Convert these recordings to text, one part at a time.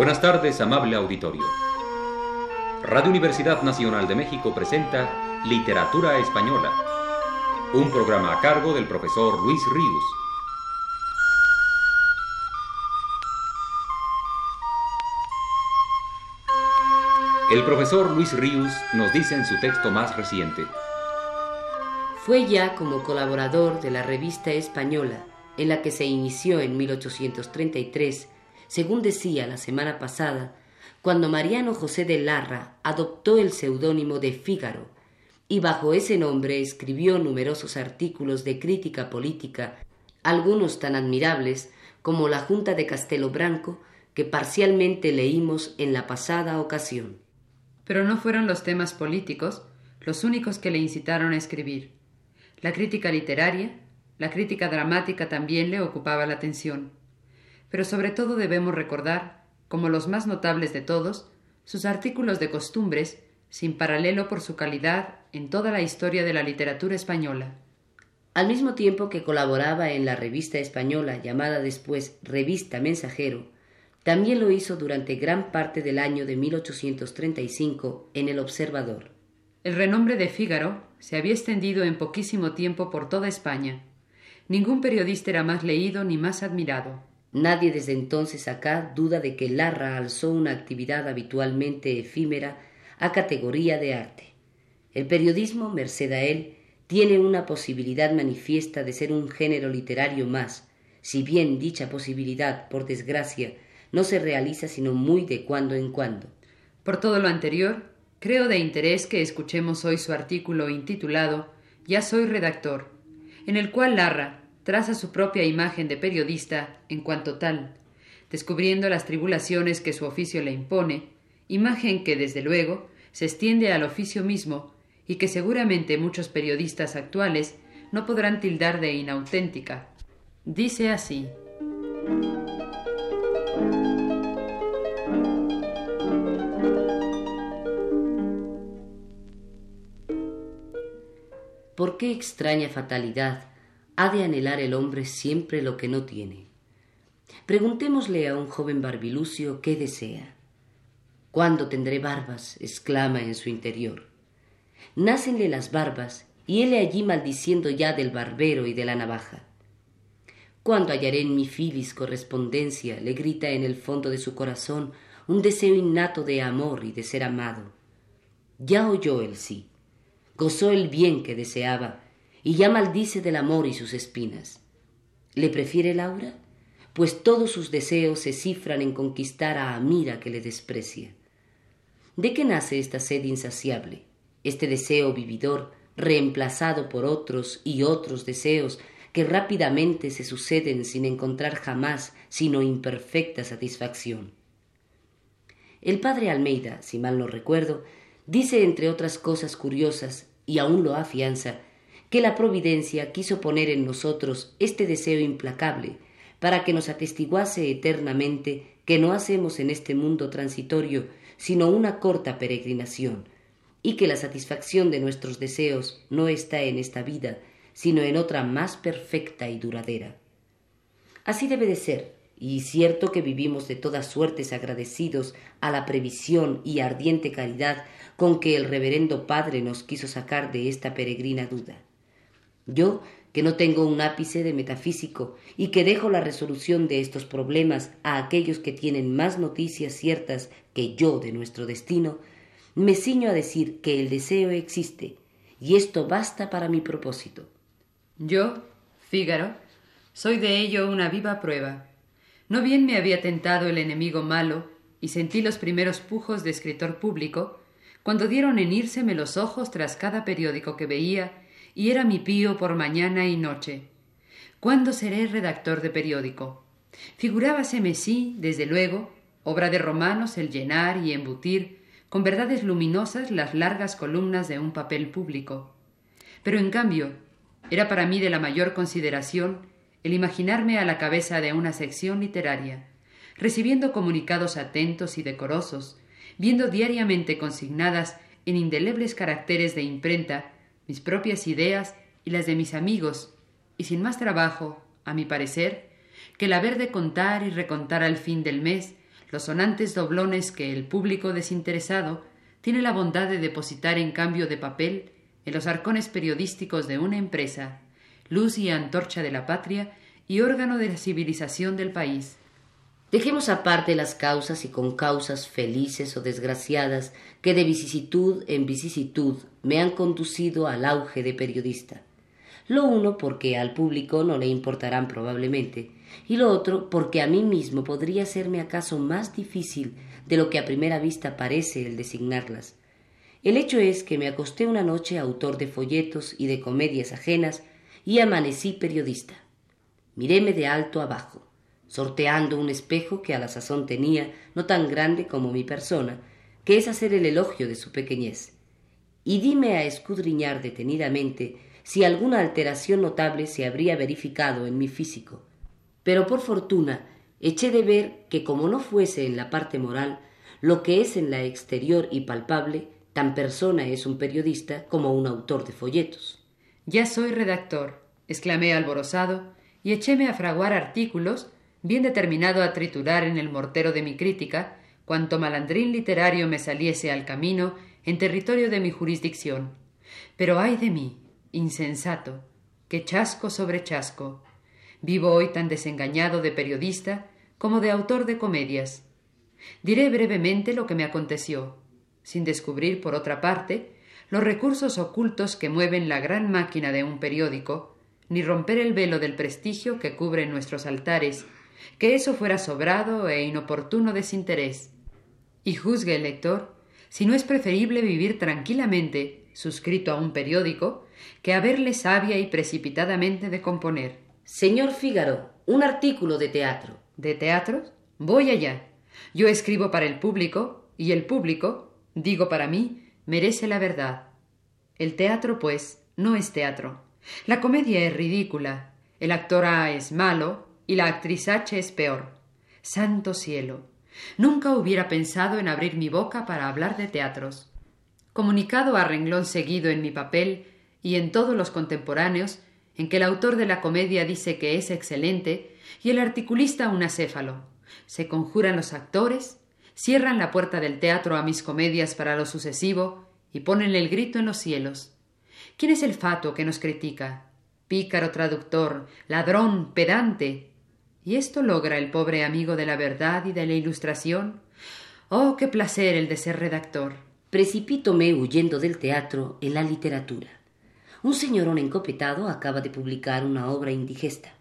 Buenas tardes, amable auditorio. Radio Universidad Nacional de México presenta Literatura Española, un programa a cargo del profesor Luis Ríos. El profesor Luis Ríos nos dice en su texto más reciente. Fue ya como colaborador de la revista española, en la que se inició en 1833, según decía la semana pasada, cuando Mariano José de Larra adoptó el seudónimo de Fígaro, y bajo ese nombre escribió numerosos artículos de crítica política, algunos tan admirables como la Junta de Castelo Branco, que parcialmente leímos en la pasada ocasión. Pero no fueron los temas políticos los únicos que le incitaron a escribir. La crítica literaria, la crítica dramática también le ocupaba la atención. Pero sobre todo debemos recordar, como los más notables de todos, sus artículos de costumbres, sin paralelo por su calidad en toda la historia de la literatura española. Al mismo tiempo que colaboraba en la revista española llamada después Revista Mensajero, también lo hizo durante gran parte del año de 1835 en El Observador. El renombre de Fígaro se había extendido en poquísimo tiempo por toda España. Ningún periodista era más leído ni más admirado. Nadie desde entonces acá duda de que Larra alzó una actividad habitualmente efímera a categoría de arte. El periodismo, merced a él, tiene una posibilidad manifiesta de ser un género literario más, si bien dicha posibilidad, por desgracia, no se realiza sino muy de cuando en cuando. Por todo lo anterior, creo de interés que escuchemos hoy su artículo intitulado Ya soy redactor, en el cual Larra traza su propia imagen de periodista en cuanto tal, descubriendo las tribulaciones que su oficio le impone, imagen que, desde luego, se extiende al oficio mismo y que seguramente muchos periodistas actuales no podrán tildar de inauténtica. Dice así. ¿Por qué extraña fatalidad ha de anhelar el hombre siempre lo que no tiene? Preguntémosle a un joven barbilucio qué desea. ¿Cuándo tendré barbas? exclama en su interior. Nácenle las barbas y él allí maldiciendo ya del barbero y de la navaja. ¿Cuándo hallaré en mi filis correspondencia? le grita en el fondo de su corazón un deseo innato de amor y de ser amado. Ya oyó el sí gozó el bien que deseaba, y ya maldice del amor y sus espinas. ¿Le prefiere Laura? Pues todos sus deseos se cifran en conquistar a Amira que le desprecia. ¿De qué nace esta sed insaciable, este deseo vividor reemplazado por otros y otros deseos que rápidamente se suceden sin encontrar jamás sino imperfecta satisfacción? El padre Almeida, si mal no recuerdo, dice entre otras cosas curiosas y aún lo afianza, que la providencia quiso poner en nosotros este deseo implacable, para que nos atestiguase eternamente que no hacemos en este mundo transitorio sino una corta peregrinación, y que la satisfacción de nuestros deseos no está en esta vida, sino en otra más perfecta y duradera. Así debe de ser, y cierto que vivimos de todas suertes agradecidos a la previsión y ardiente caridad con que el reverendo Padre nos quiso sacar de esta peregrina duda. Yo, que no tengo un ápice de metafísico y que dejo la resolución de estos problemas a aquellos que tienen más noticias ciertas que yo de nuestro destino, me ciño a decir que el deseo existe, y esto basta para mi propósito. Yo, Fígaro, soy de ello una viva prueba. No bien me había tentado el enemigo malo y sentí los primeros pujos de escritor público, cuando dieron en írseme los ojos tras cada periódico que veía, y era mi pío por mañana y noche. ¿Cuándo seré redactor de periódico? Figurábaseme sí, desde luego, obra de romanos el llenar y embutir con verdades luminosas las largas columnas de un papel público. Pero en cambio, era para mí de la mayor consideración el imaginarme a la cabeza de una sección literaria, recibiendo comunicados atentos y decorosos, viendo diariamente consignadas en indelebles caracteres de imprenta mis propias ideas y las de mis amigos, y sin más trabajo, a mi parecer, que el haber de contar y recontar al fin del mes los sonantes doblones que el público desinteresado tiene la bondad de depositar en cambio de papel en los arcones periodísticos de una empresa, luz y antorcha de la patria y órgano de la civilización del país. Dejemos aparte las causas y concausas felices o desgraciadas que de vicisitud en vicisitud me han conducido al auge de periodista. Lo uno porque al público no le importarán probablemente, y lo otro porque a mí mismo podría serme acaso más difícil de lo que a primera vista parece el designarlas. El hecho es que me acosté una noche autor de folletos y de comedias ajenas y amanecí periodista. Miréme de alto abajo sorteando un espejo que a la sazón tenía no tan grande como mi persona, que es hacer el elogio de su pequeñez, y dime a escudriñar detenidamente si alguna alteración notable se habría verificado en mi físico. Pero por fortuna eché de ver que como no fuese en la parte moral, lo que es en la exterior y palpable, tan persona es un periodista como un autor de folletos. Ya soy redactor, exclamé alborozado, y echéme a fraguar artículos bien determinado a triturar en el mortero de mi crítica cuanto malandrín literario me saliese al camino en territorio de mi jurisdicción. Pero ay de mí, insensato, que chasco sobre chasco. Vivo hoy tan desengañado de periodista como de autor de comedias. Diré brevemente lo que me aconteció, sin descubrir, por otra parte, los recursos ocultos que mueven la gran máquina de un periódico, ni romper el velo del prestigio que cubre nuestros altares que eso fuera sobrado e inoportuno desinterés. Y juzgue el lector si no es preferible vivir tranquilamente, suscrito a un periódico, que haberle sabia y precipitadamente de componer. Señor Fígaro, un artículo de teatro. ¿De teatros? Voy allá. Yo escribo para el público, y el público, digo para mí, merece la verdad. El teatro, pues, no es teatro. La comedia es ridícula. El actor A es malo, y la actriz H es peor. Santo cielo. Nunca hubiera pensado en abrir mi boca para hablar de teatros. Comunicado a renglón seguido en mi papel y en todos los contemporáneos, en que el autor de la comedia dice que es excelente y el articulista un acéfalo. Se conjuran los actores, cierran la puerta del teatro a mis comedias para lo sucesivo y ponen el grito en los cielos. ¿Quién es el fato que nos critica? Pícaro traductor, ladrón, pedante, ¿Y esto logra el pobre amigo de la verdad y de la ilustración? Oh, qué placer el de ser redactor. Precipítome huyendo del teatro en la literatura. Un señorón encopetado acaba de publicar una obra indigesta.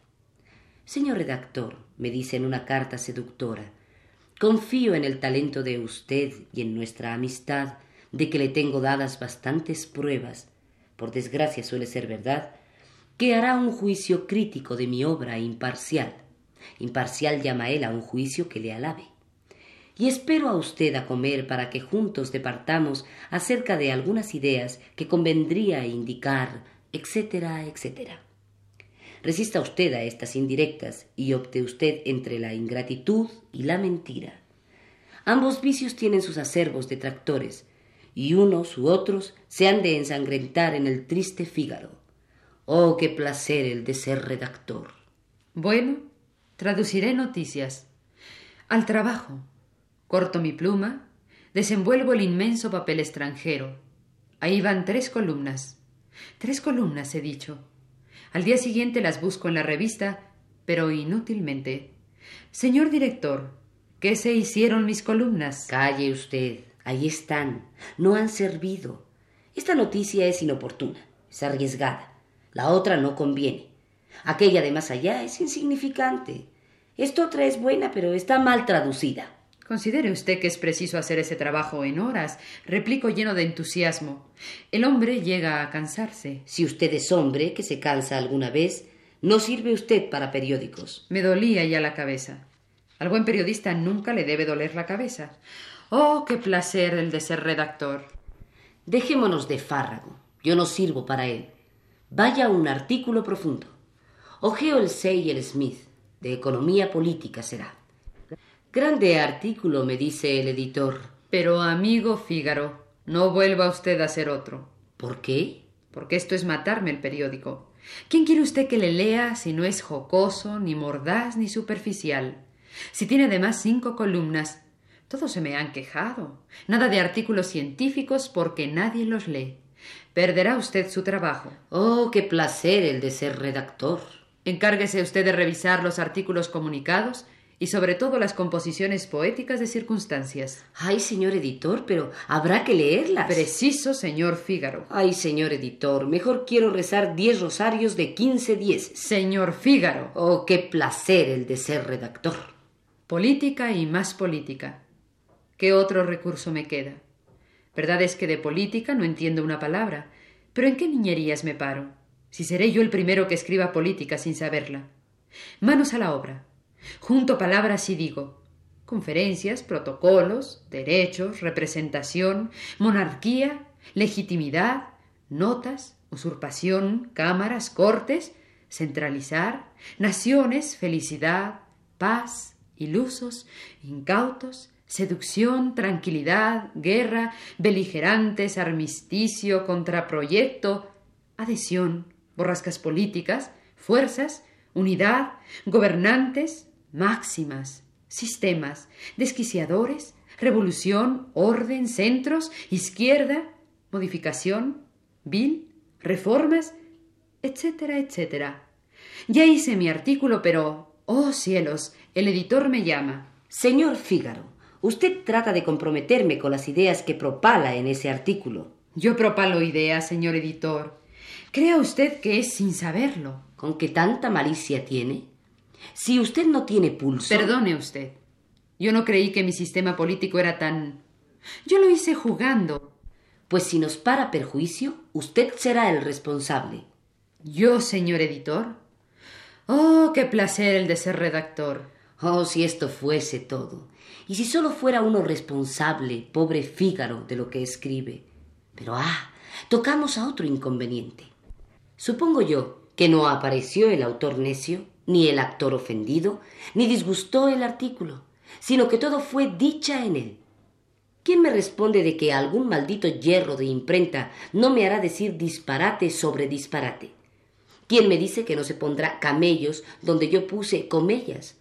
Señor redactor, me dice en una carta seductora, confío en el talento de usted y en nuestra amistad, de que le tengo dadas bastantes pruebas, por desgracia suele ser verdad, que hará un juicio crítico de mi obra imparcial Imparcial llama él a un juicio que le alabe. Y espero a usted a comer para que juntos departamos acerca de algunas ideas que convendría indicar, etcétera, etcétera. Resista usted a estas indirectas y opte usted entre la ingratitud y la mentira. Ambos vicios tienen sus acervos detractores, y unos u otros se han de ensangrentar en el triste Fígaro. Oh, qué placer el de ser redactor. Bueno, Traduciré noticias. Al trabajo. Corto mi pluma, desenvuelvo el inmenso papel extranjero. Ahí van tres columnas. Tres columnas, he dicho. Al día siguiente las busco en la revista, pero inútilmente. Señor director, ¿qué se hicieron mis columnas? Calle usted. Ahí están. No han servido. Esta noticia es inoportuna, es arriesgada. La otra no conviene. Aquella de más allá es insignificante. Esta otra es buena, pero está mal traducida. Considere usted que es preciso hacer ese trabajo en horas, replico lleno de entusiasmo. El hombre llega a cansarse. Si usted es hombre que se cansa alguna vez, no sirve usted para periódicos. Me dolía ya la cabeza. Al buen periodista nunca le debe doler la cabeza. Oh, qué placer el de ser redactor. Dejémonos de fárrago. Yo no sirvo para él. Vaya un artículo profundo. Ojeo el Say y el Smith. De economía política será. Grande artículo, me dice el editor. Pero, amigo Fígaro, no vuelva usted a ser otro. ¿Por qué? Porque esto es matarme el periódico. ¿Quién quiere usted que le lea si no es jocoso, ni mordaz, ni superficial? Si tiene además cinco columnas, Todos se me han quejado. Nada de artículos científicos porque nadie los lee. Perderá usted su trabajo. Oh, qué placer el de ser redactor. Encárguese usted de revisar los artículos comunicados y sobre todo las composiciones poéticas de circunstancias. Ay, señor editor, pero habrá que leerlas. Preciso, señor Fígaro. Ay, señor editor, mejor quiero rezar diez rosarios de quince diez. Señor Fígaro. Oh, qué placer el de ser redactor. Política y más política. ¿Qué otro recurso me queda? Verdad es que de política no entiendo una palabra, pero ¿en qué niñerías me paro? Si seré yo el primero que escriba política sin saberla. Manos a la obra. Junto palabras y digo conferencias, protocolos, derechos, representación, monarquía, legitimidad, notas, usurpación, cámaras, cortes, centralizar, naciones, felicidad, paz, ilusos, incautos, seducción, tranquilidad, guerra, beligerantes, armisticio, contraproyecto, adhesión, borrascas políticas, fuerzas, unidad, gobernantes, máximas, sistemas, desquiciadores, revolución, orden, centros, izquierda, modificación, vil, reformas, etcétera, etcétera. Ya hice mi artículo, pero, oh cielos, el editor me llama. Señor Fígaro, usted trata de comprometerme con las ideas que propala en ese artículo. Yo propalo ideas, señor editor. Crea usted que es sin saberlo. ¿Con qué tanta malicia tiene? Si usted no tiene pulso. Perdone usted. Yo no creí que mi sistema político era tan. Yo lo hice jugando. Pues si nos para perjuicio, usted será el responsable. ¿Yo, señor editor? Oh, qué placer el de ser redactor. Oh, si esto fuese todo. Y si solo fuera uno responsable, pobre Fígaro, de lo que escribe. Pero ah, tocamos a otro inconveniente. Supongo yo que no apareció el autor necio ni el actor ofendido, ni disgustó el artículo, sino que todo fue dicha en él. ¿Quién me responde de que algún maldito hierro de imprenta no me hará decir disparate sobre disparate? ¿Quién me dice que no se pondrá camellos donde yo puse comellas?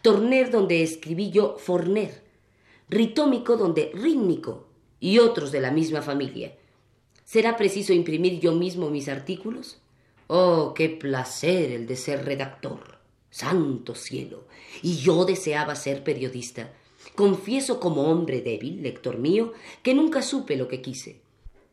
Torner donde escribí yo forner, ritómico donde rítmico, y otros de la misma familia. ¿Será preciso imprimir yo mismo mis artículos? Oh, qué placer el de ser redactor. Santo cielo. Y yo deseaba ser periodista. Confieso como hombre débil, lector mío, que nunca supe lo que quise.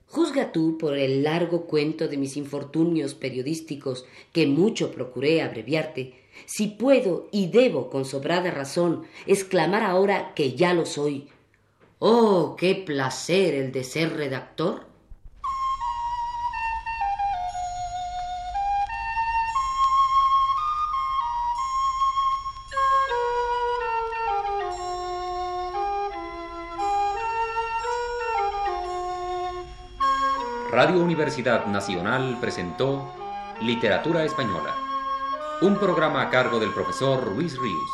Juzga tú por el largo cuento de mis infortunios periodísticos, que mucho procuré abreviarte, si puedo y debo con sobrada razón exclamar ahora que ya lo soy. Oh, qué placer el de ser redactor. Radio Universidad Nacional presentó Literatura Española, un programa a cargo del profesor Luis Ríos.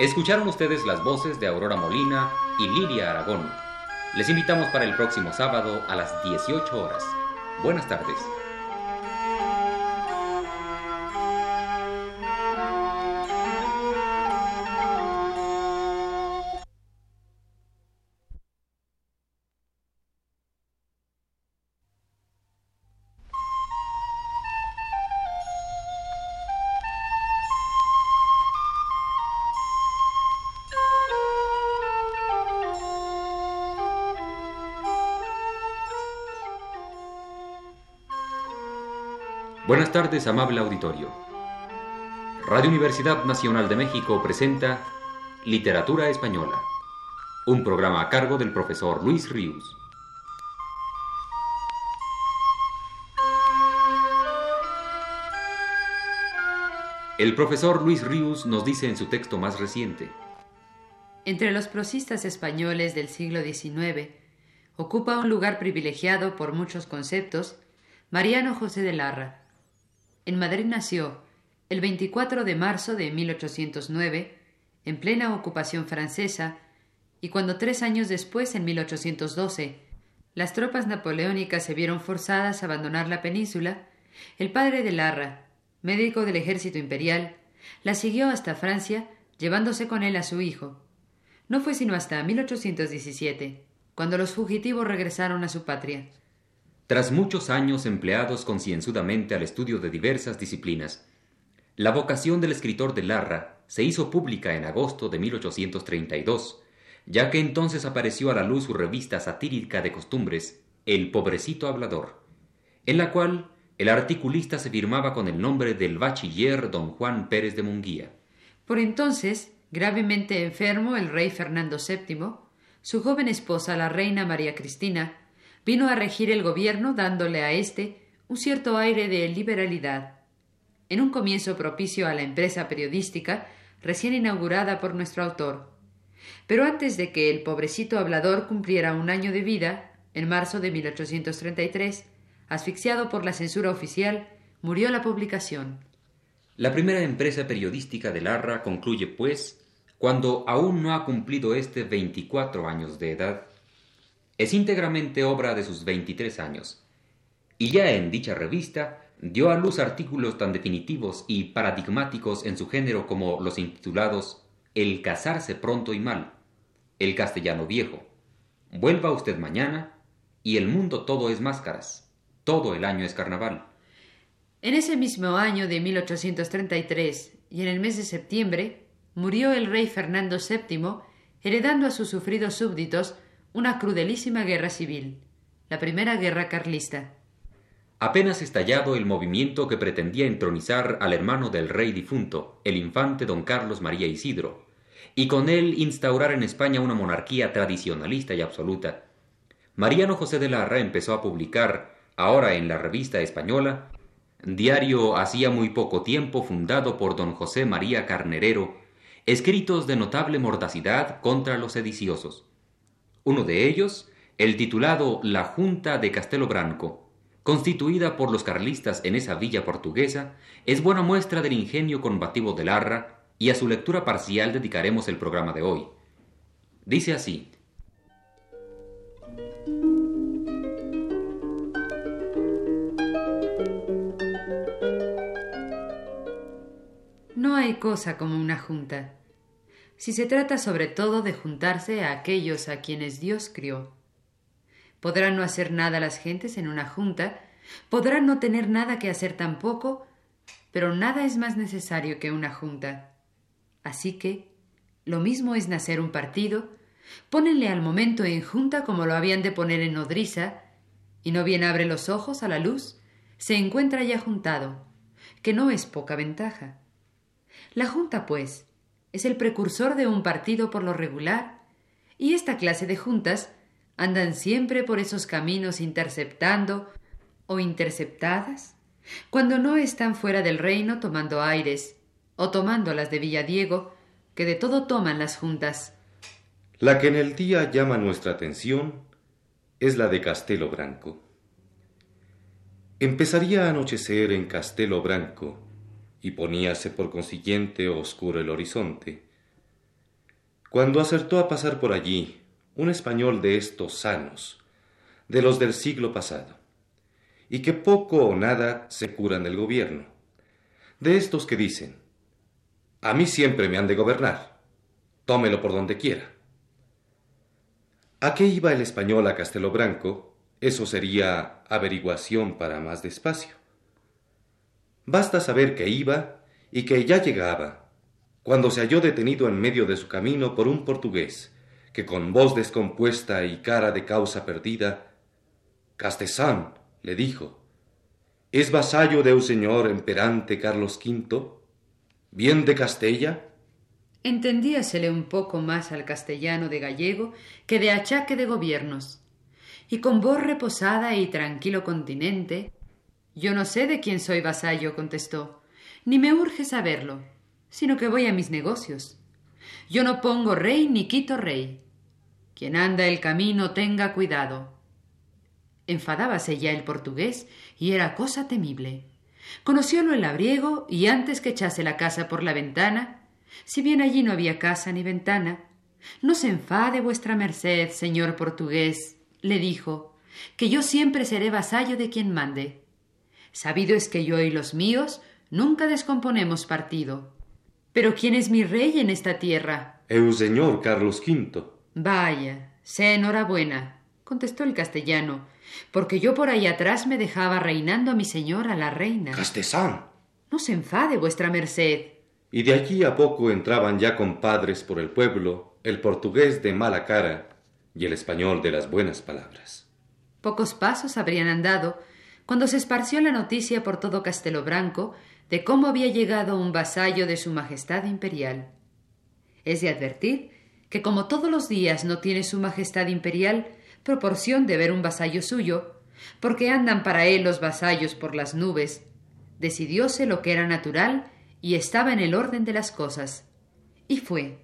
Escucharon ustedes las voces de Aurora Molina y Lilia Aragón. Les invitamos para el próximo sábado a las 18 horas. Buenas tardes. Buenas tardes, amable auditorio. Radio Universidad Nacional de México presenta Literatura Española, un programa a cargo del profesor Luis Ríos. El profesor Luis Ríos nos dice en su texto más reciente. Entre los prosistas españoles del siglo XIX ocupa un lugar privilegiado por muchos conceptos Mariano José de Larra, en Madrid nació el 24 de marzo de 1809, en plena ocupación francesa, y cuando tres años después, en 1812, las tropas napoleónicas se vieron forzadas a abandonar la península, el padre de Larra, médico del ejército imperial, La siguió hasta Francia, llevándose con él a su hijo. No fue sino hasta 1817, cuando los fugitivos regresaron a su patria. Tras muchos años empleados concienzudamente al estudio de diversas disciplinas, la vocación del escritor de Larra se hizo pública en agosto de 1832, ya que entonces apareció a la luz su revista satírica de costumbres, El Pobrecito Hablador, en la cual el articulista se firmaba con el nombre del bachiller don Juan Pérez de Munguía. Por entonces, gravemente enfermo el rey Fernando VII, su joven esposa, la reina María Cristina, vino a regir el gobierno dándole a éste un cierto aire de liberalidad. En un comienzo propicio a la empresa periodística recién inaugurada por nuestro autor. Pero antes de que el pobrecito hablador cumpliera un año de vida, en marzo de 1833, asfixiado por la censura oficial, murió la publicación. La primera empresa periodística de Larra concluye, pues, cuando aún no ha cumplido este veinticuatro años de edad. Es íntegramente obra de sus veintitrés años. Y ya en dicha revista dio a luz artículos tan definitivos y paradigmáticos en su género como los intitulados El casarse pronto y mal, El castellano viejo, Vuelva usted mañana y El mundo todo es máscaras. Todo el año es carnaval. En ese mismo año de 1833 y en el mes de septiembre murió el rey Fernando VII, heredando a sus sufridos súbditos una crudelísima guerra civil, la primera guerra carlista. Apenas estallado el movimiento que pretendía entronizar al hermano del rey difunto, el infante don Carlos María Isidro, y con él instaurar en España una monarquía tradicionalista y absoluta, Mariano José de Larra empezó a publicar ahora en la revista española, diario hacía muy poco tiempo fundado por don José María Carnerero, escritos de notable mordacidad contra los sediciosos. Uno de ellos, el titulado La Junta de Castelo Branco, constituida por los carlistas en esa villa portuguesa, es buena muestra del ingenio combativo de Larra y a su lectura parcial dedicaremos el programa de hoy. Dice así, No hay cosa como una junta, si se trata sobre todo de juntarse a aquellos a quienes Dios crió. Podrán no hacer nada las gentes en una junta, podrán no tener nada que hacer tampoco, pero nada es más necesario que una junta. Así que, lo mismo es nacer un partido, pónenle al momento en junta como lo habían de poner en nodriza, y no bien abre los ojos a la luz, se encuentra ya juntado, que no es poca ventaja. La Junta, pues, es el precursor de un partido por lo regular, y esta clase de juntas andan siempre por esos caminos interceptando o interceptadas, cuando no están fuera del reino tomando aires, o tomando las de Villadiego, que de todo toman las juntas. La que en el día llama nuestra atención es la de Castelo Branco. Empezaría a anochecer en Castelo Branco, y poníase por consiguiente oscuro el horizonte. Cuando acertó a pasar por allí un español de estos sanos, de los del siglo pasado, y que poco o nada se curan del gobierno, de estos que dicen, a mí siempre me han de gobernar, tómelo por donde quiera. ¿A qué iba el español a Castelo Branco? Eso sería averiguación para más despacio. Basta saber que iba y que ya llegaba, cuando se halló detenido en medio de su camino por un portugués, que con voz descompuesta y cara de causa perdida, Castesán, le dijo, ¿es vasallo de un señor emperante Carlos V? ¿Bien de Castella? Entendíasele un poco más al castellano de gallego que de achaque de gobiernos, y con voz reposada y tranquilo continente, yo no sé de quién soy vasallo, contestó, ni me urge saberlo, sino que voy a mis negocios. Yo no pongo rey ni quito rey. Quien anda el camino tenga cuidado. Enfadábase ya el portugués y era cosa temible. Conociólo el labriego y antes que echase la casa por la ventana, si bien allí no había casa ni ventana, no se enfade vuestra merced, señor portugués, le dijo, que yo siempre seré vasallo de quien mande. Sabido es que yo y los míos nunca descomponemos partido. Pero ¿quién es mi rey en esta tierra? Eu señor Carlos V. Vaya, sea enhorabuena, contestó el castellano, porque yo por ahí atrás me dejaba reinando a mi señora la reina. Castesán. No se enfade, vuestra merced. Y de allí a poco entraban ya compadres por el pueblo el portugués de mala cara y el español de las buenas palabras. Pocos pasos habrían andado cuando se esparció la noticia por todo Castelo Branco de cómo había llegado un vasallo de Su Majestad Imperial. Es de advertir que como todos los días no tiene Su Majestad Imperial proporción de ver un vasallo suyo, porque andan para él los vasallos por las nubes, decidióse lo que era natural y estaba en el orden de las cosas. Y fue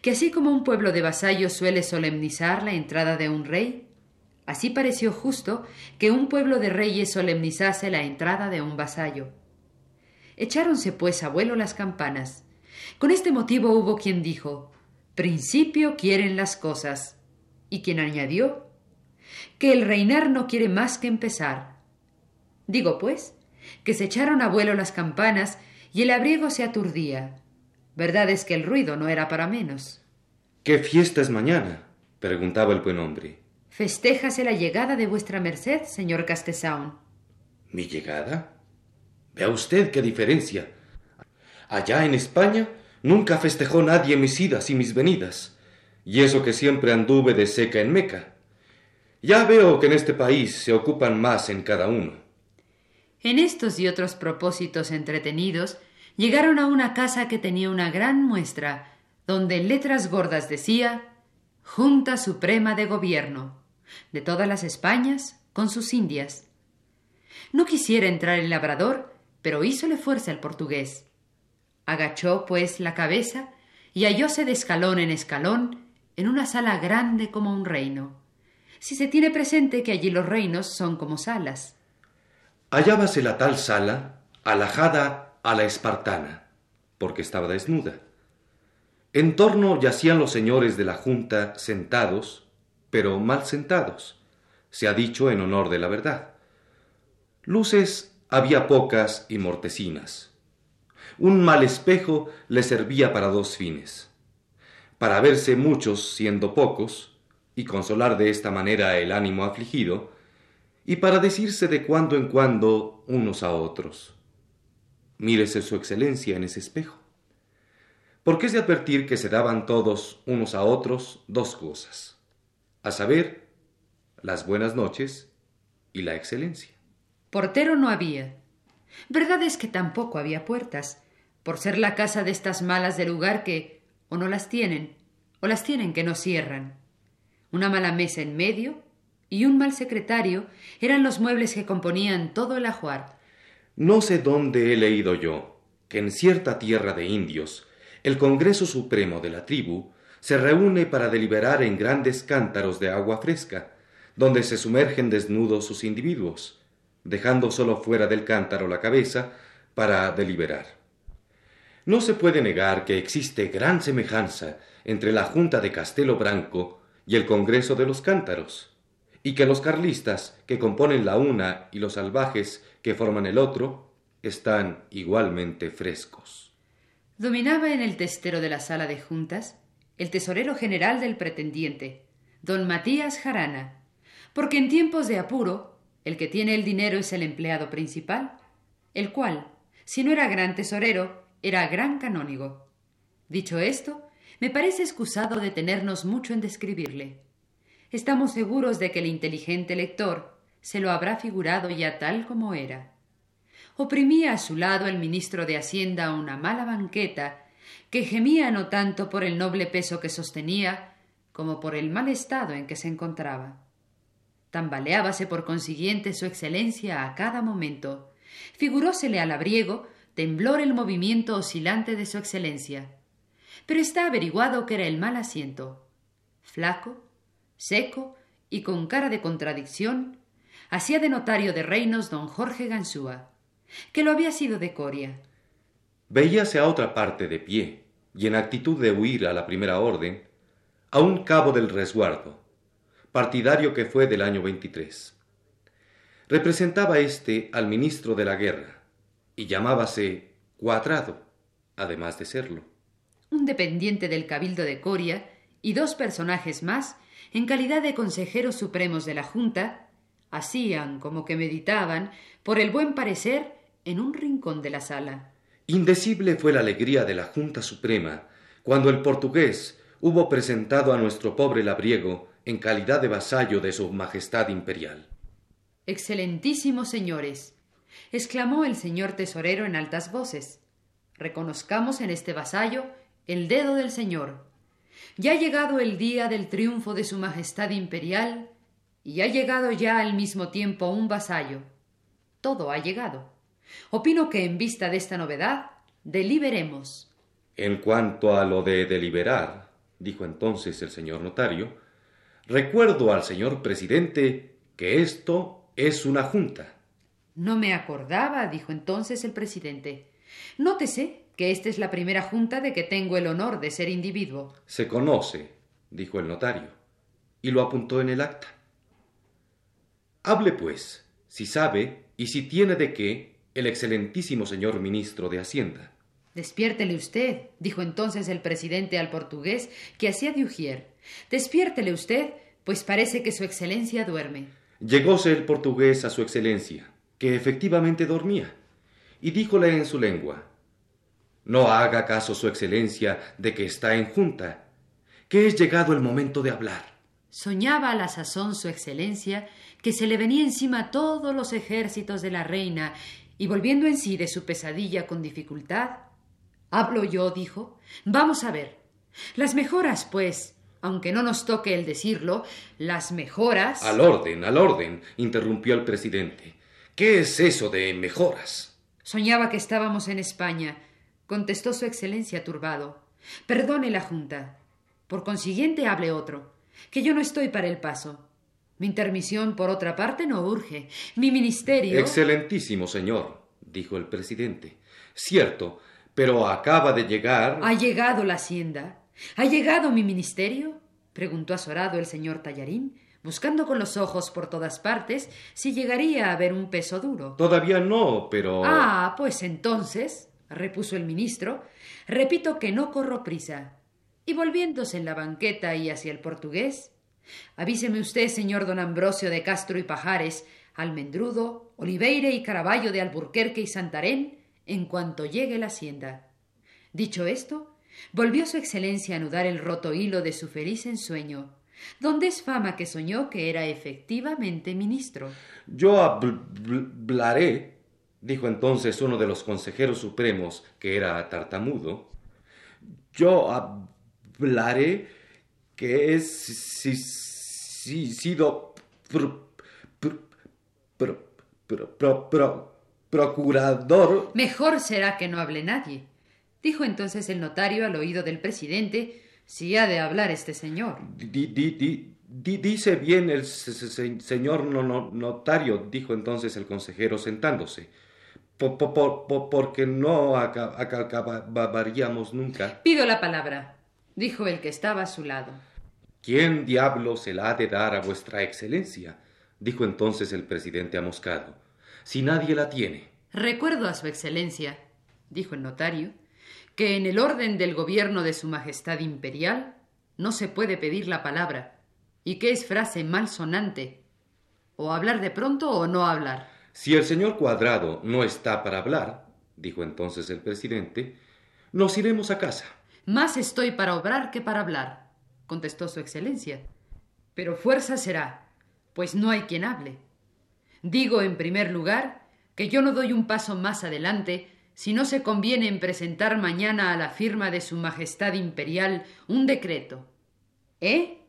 que así como un pueblo de vasallos suele solemnizar la entrada de un rey, así pareció justo que un pueblo de reyes solemnizase la entrada de un vasallo. Echáronse pues a vuelo las campanas. Con este motivo hubo quien dijo Principio quieren las cosas, y quien añadió que el reinar no quiere más que empezar. Digo, pues, que se echaron a vuelo las campanas y el abrigo se aturdía. Verdad es que el ruido no era para menos. ¿Qué fiesta es mañana? preguntaba el buen hombre. Festéjase la llegada de vuestra merced, señor Castesaun. ¿Mi llegada? Vea usted qué diferencia. Allá en España nunca festejó nadie mis idas y mis venidas, y eso que siempre anduve de seca en Meca. Ya veo que en este país se ocupan más en cada uno. En estos y otros propósitos entretenidos, llegaron a una casa que tenía una gran muestra, donde en letras gordas decía Junta Suprema de Gobierno, de todas las Españas, con sus Indias. No quisiera entrar el labrador, pero hízole fuerza el portugués. Agachó, pues, la cabeza y hallóse de escalón en escalón en una sala grande como un reino si se tiene presente que allí los reinos son como salas. Hallábase la tal sala alajada a la espartana, porque estaba desnuda. En torno yacían los señores de la junta sentados, pero mal sentados, se ha dicho en honor de la verdad. Luces había pocas y mortecinas. Un mal espejo le servía para dos fines. Para verse muchos siendo pocos, y consolar de esta manera el ánimo afligido, y para decirse de cuando en cuando unos a otros. Mírese su excelencia en ese espejo. Porque es de advertir que se daban todos unos a otros dos cosas, a saber, las buenas noches y la excelencia. Portero no había. Verdad es que tampoco había puertas, por ser la casa de estas malas de lugar que o no las tienen, o las tienen que no cierran una mala mesa en medio y un mal secretario eran los muebles que componían todo el ajuar. No sé dónde he leído yo que en cierta tierra de indios el Congreso Supremo de la tribu se reúne para deliberar en grandes cántaros de agua fresca, donde se sumergen desnudos sus individuos, dejando solo fuera del cántaro la cabeza para deliberar. No se puede negar que existe gran semejanza entre la Junta de Castelo Branco y el Congreso de los Cántaros, y que los carlistas, que componen la una, y los salvajes, que forman el otro, están igualmente frescos. Dominaba en el testero de la sala de juntas el tesorero general del pretendiente, don Matías Jarana, porque en tiempos de apuro el que tiene el dinero es el empleado principal, el cual, si no era gran tesorero, era gran canónigo. Dicho esto, me parece excusado detenernos mucho en describirle. Estamos seguros de que el inteligente lector se lo habrá figurado ya tal como era. Oprimía a su lado el ministro de Hacienda una mala banqueta que gemía no tanto por el noble peso que sostenía como por el mal estado en que se encontraba. Tambaleábase por consiguiente su excelencia a cada momento. Figurósele al labriego temblor el movimiento oscilante de su excelencia pero está averiguado que era el mal asiento. Flaco, seco y con cara de contradicción, hacía de notario de reinos don Jorge Gansúa, que lo había sido de Coria. Veíase a otra parte de pie, y en actitud de huir a la primera orden, a un cabo del resguardo, partidario que fue del año 23. Representaba éste al ministro de la guerra, y llamábase Cuadrado además de serlo. Un dependiente del Cabildo de Coria y dos personajes más, en calidad de consejeros supremos de la Junta, hacían como que meditaban, por el buen parecer, en un rincón de la sala. Indecible fue la alegría de la Junta Suprema cuando el portugués hubo presentado a nuestro pobre labriego en calidad de vasallo de su Majestad Imperial. Excelentísimos señores, exclamó el señor tesorero en altas voces, reconozcamos en este vasallo el dedo del Señor. Ya ha llegado el día del triunfo de Su Majestad Imperial y ha llegado ya al mismo tiempo un vasallo. Todo ha llegado. Opino que en vista de esta novedad, deliberemos. En cuanto a lo de deliberar, dijo entonces el señor notario, recuerdo al señor presidente que esto es una junta. No me acordaba, dijo entonces el presidente. Nótese que esta es la primera junta de que tengo el honor de ser individuo. Se conoce, dijo el notario, y lo apuntó en el acta. Hable, pues, si sabe y si tiene de qué, el excelentísimo señor ministro de Hacienda. Despiértele usted, dijo entonces el presidente al portugués que hacía de Ujier. Despiértele usted, pues parece que su excelencia duerme. Llegóse el portugués a su excelencia, que efectivamente dormía, y díjole en su lengua No haga caso su excelencia de que está en junta, que es llegado el momento de hablar. Soñaba a la sazón su excelencia que se le venía encima todos los ejércitos de la reina, y volviendo en sí de su pesadilla con dificultad, Hablo yo, dijo. Vamos a ver. Las mejoras, pues, aunque no nos toque el decirlo, las mejoras. Al orden, al orden, interrumpió el presidente. ¿Qué es eso de mejoras? Soñaba que estábamos en España, contestó su excelencia turbado. Perdone la Junta. Por consiguiente, hable otro, que yo no estoy para el paso. Mi intermisión, por otra parte, no urge. Mi ministerio. Excelentísimo señor, dijo el presidente. Cierto, pero acaba de llegar. ¿Ha llegado la hacienda? ¿Ha llegado mi ministerio? preguntó azorado el señor Tallarín, buscando con los ojos por todas partes si llegaría a haber un peso duro. Todavía no, pero. Ah, pues entonces, repuso el ministro, repito que no corro prisa. Y volviéndose en la banqueta y hacia el portugués, avíseme usted, señor don Ambrosio de Castro y Pajares, Almendrudo, Oliveire y Caraballo de Alburquerque y Santarén, en cuanto llegue la hacienda. Dicho esto, volvió su excelencia a anudar el roto hilo de su feliz ensueño, donde es fama que soñó que era efectivamente ministro. Yo hablaré, dijo entonces uno de los consejeros supremos, que era tartamudo, yo hablaré que he sido procurador. Mejor será que no hable nadie, dijo entonces el notario al oído del presidente, si ha de hablar este señor. dice bien el señor notario, dijo entonces el consejero sentándose. porque no acabaríamos nunca. Pido la palabra, dijo el que estaba a su lado. ¿Quién diablo se la ha de dar a vuestra excelencia? dijo entonces el presidente amoscado si nadie la tiene. Recuerdo a Su Excelencia, dijo el notario, que en el orden del gobierno de Su Majestad Imperial no se puede pedir la palabra, y que es frase malsonante, o hablar de pronto o no hablar. Si el señor Cuadrado no está para hablar, dijo entonces el presidente, nos iremos a casa. Más estoy para obrar que para hablar, contestó Su Excelencia. Pero fuerza será, pues no hay quien hable. Digo, en primer lugar, que yo no doy un paso más adelante si no se conviene en presentar mañana a la firma de Su Majestad Imperial un decreto. ¿Eh?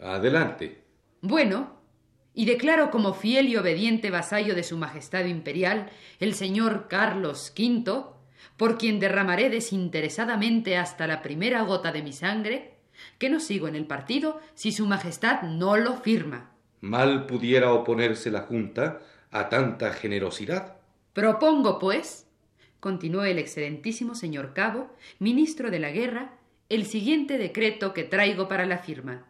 Adelante. Bueno, y declaro como fiel y obediente vasallo de Su Majestad Imperial, el señor Carlos V, por quien derramaré desinteresadamente hasta la primera gota de mi sangre, que no sigo en el partido si Su Majestad no lo firma. Mal pudiera oponerse la Junta a tanta generosidad. Propongo, pues, continuó el excelentísimo señor Cabo, ministro de la Guerra, el siguiente decreto que traigo para la firma.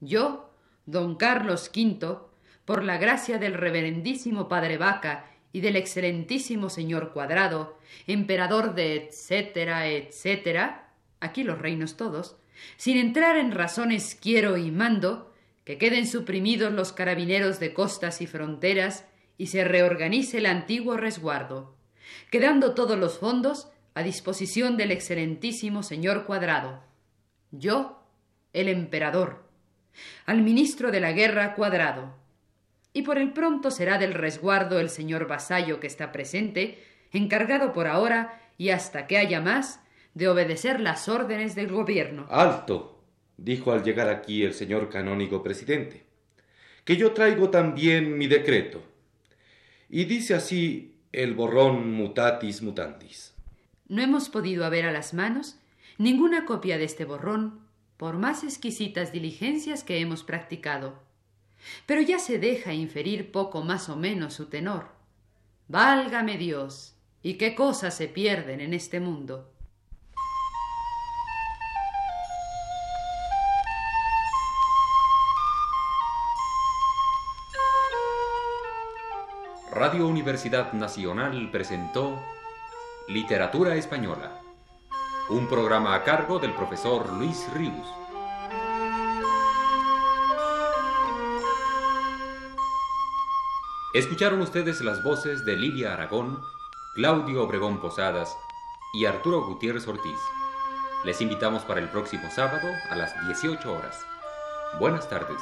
Yo, don Carlos V, por la gracia del reverendísimo padre Vaca y del excelentísimo señor Cuadrado, emperador de etcétera, etcétera, aquí los reinos todos, sin entrar en razones quiero y mando, que queden suprimidos los carabineros de costas y fronteras y se reorganice el antiguo resguardo, quedando todos los fondos a disposición del excelentísimo señor Cuadrado. Yo, el emperador, al ministro de la guerra Cuadrado, y por el pronto será del resguardo el señor vasallo que está presente, encargado por ahora y hasta que haya más de obedecer las órdenes del gobierno. Alto, dijo al llegar aquí el señor canónigo presidente, que yo traigo también mi decreto. Y dice así el borrón mutatis mutandis. No hemos podido haber a las manos ninguna copia de este borrón, por más exquisitas diligencias que hemos practicado. Pero ya se deja inferir poco más o menos su tenor. Válgame Dios, y qué cosas se pierden en este mundo. Radio Universidad Nacional presentó Literatura Española, un programa a cargo del profesor Luis Ríos. Escucharon ustedes las voces de Lilia Aragón, Claudio Obregón Posadas y Arturo Gutiérrez Ortiz. Les invitamos para el próximo sábado a las 18 horas. Buenas tardes.